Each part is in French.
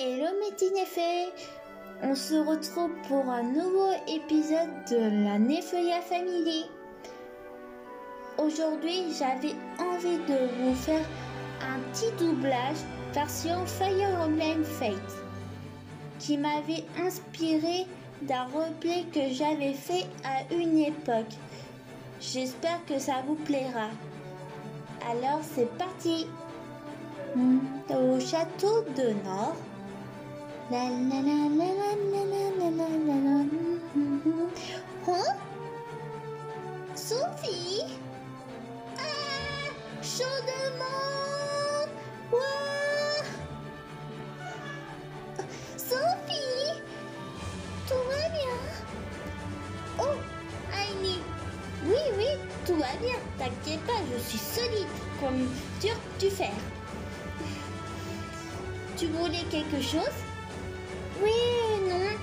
Hello mes Néfé On se retrouve pour un nouveau épisode de la Nefeuilla Family. Aujourd'hui, j'avais envie de vous faire un petit doublage version Fire Emblem Fate qui m'avait inspiré d'un replay que j'avais fait à une époque. J'espère que ça vous plaira. Alors c'est parti Au château de Nord. Hein Sophie Ah Chaudement Ouah Sophie Tout va bien Oh Aini Oui, oui, tout va bien. T'inquiète pas, je suis solide comme dur du fer. Tu voulais quelque chose? Oui, non.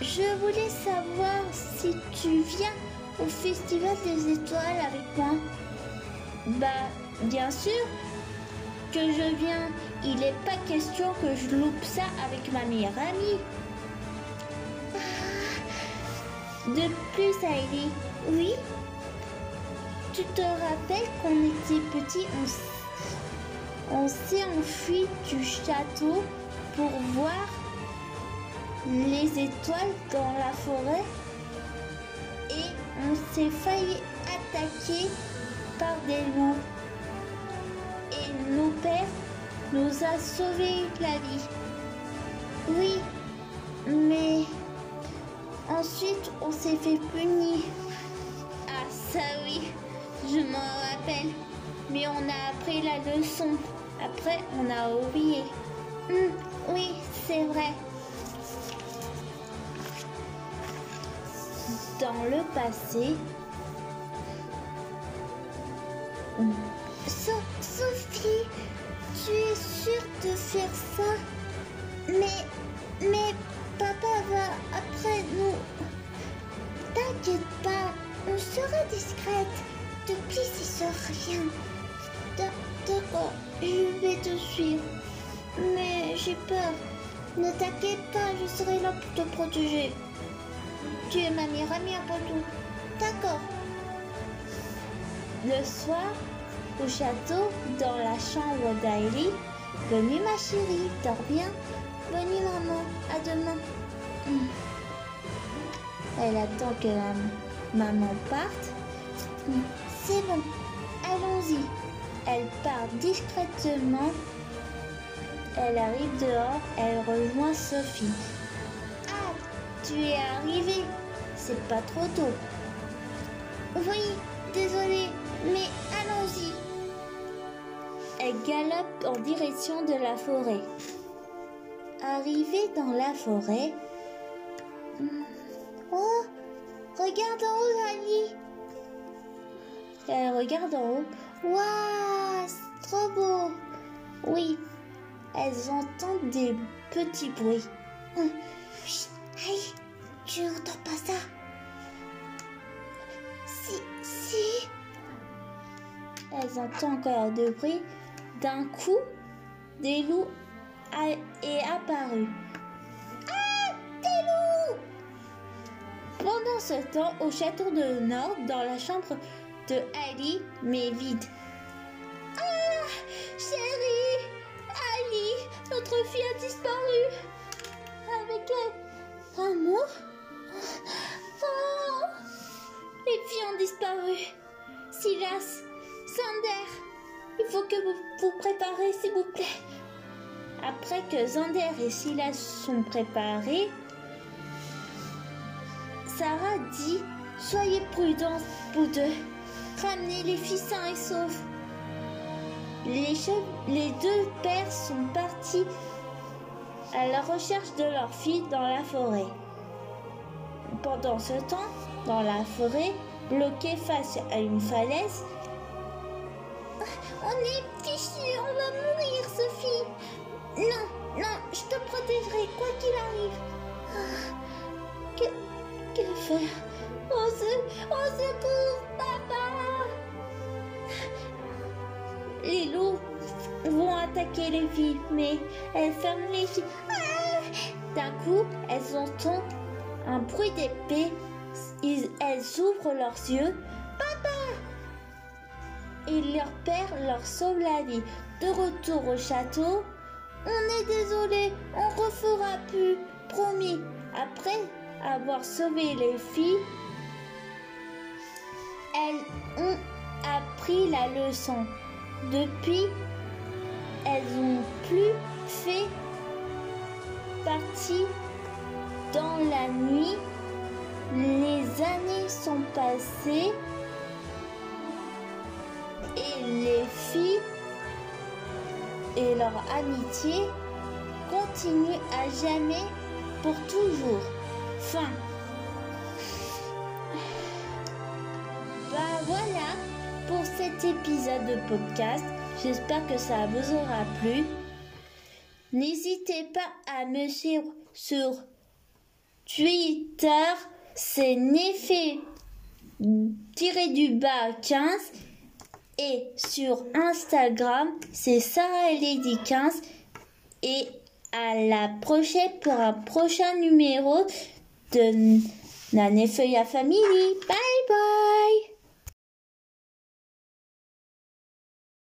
Je voulais savoir si tu viens au Festival des Étoiles avec moi. Bah, bien sûr que je viens. Il n'est pas question que je loupe ça avec ma meilleure amie. Ah. De plus, Heidi, oui Tu te rappelles qu'on était petits, on, on s'est enfui du château pour voir les étoiles dans la forêt et on s'est failli attaquer par des loups. Et nos pères nous a sauvé la vie. Oui, mais ensuite on s'est fait punir. Ah ça oui, je m'en rappelle. Mais on a appris la leçon. Après, on a oublié. Hmm, oui, c'est vrai. Dans le passé, So- Sophie, tu es sûre de faire ça? Mais, mais papa va après nous. T'inquiète pas, on sera discrète. Te plie rien. D'ac- D'accord, je vais te suivre. Mais j'ai peur. Ne t'inquiète pas, je serai là pour te protéger. Tu es ma meilleure amie après tout. D'accord. Le soir, au château, dans la chambre d'Ailey, Bonne nuit ma chérie, dors bien. Bonne nuit maman, à demain. Hmm. Elle attend que la maman parte. Hmm. C'est bon, allons-y. Elle part discrètement. Elle arrive dehors, elle rejoint Sophie. Tu es arrivée. C'est pas trop tôt. Oui, désolée, mais allons-y. Elle galope en direction de la forêt. Arrivée dans la forêt. Hmm. Oh, regarde en haut, Ali. Elle regarde en haut. Waouh, c'est trop beau. Oui, elles entendent des petits bruits. Hum. Aïe, tu entends pas ça? Si, si. Elles entendent encore de bruit. D'un coup, des loups a- est apparu. Ah, des loups Pendant ce temps, au château de Nord, dans la chambre de Ali, mais vide. Préparez, s'il vous plaît. Après que Zander et Silas sont préparés, Sarah dit Soyez prudents, vous deux. Ramenez les filles sains et saufs. Les, deux pères sont partis à la recherche de leurs filles dans la forêt. Pendant ce temps, dans la forêt, bloqués face à une falaise, on est Non, non, je te protégerai quoi qu'il arrive. Ah, Que, faire? Au, se- au papa Les loups vont attaquer les filles, mais. Elles ferment les yeux. Ah D'un coup, elles entendent un bruit d'épée. Elles ouvrent leurs yeux. Papa Et leur père leur sauve la vie. De retour au château, on est désolé, on refera plus, promis. Après avoir sauvé les filles, elles ont appris la leçon. Depuis, elles n'ont plus fait partie dans la nuit. Les années sont passées et les filles et leur amitié continuent à jamais pour toujours. Fin. Bah voilà pour cet épisode de podcast. J'espère que ça vous aura plu. N'hésitez pas à me suivre sur Twitter, c'est Neffé tiré du bas 15 et sur Instagram, c'est Sarah Lady 15 et à la prochaine pour un prochain numéro de la Nefeuilla Family. Bye bye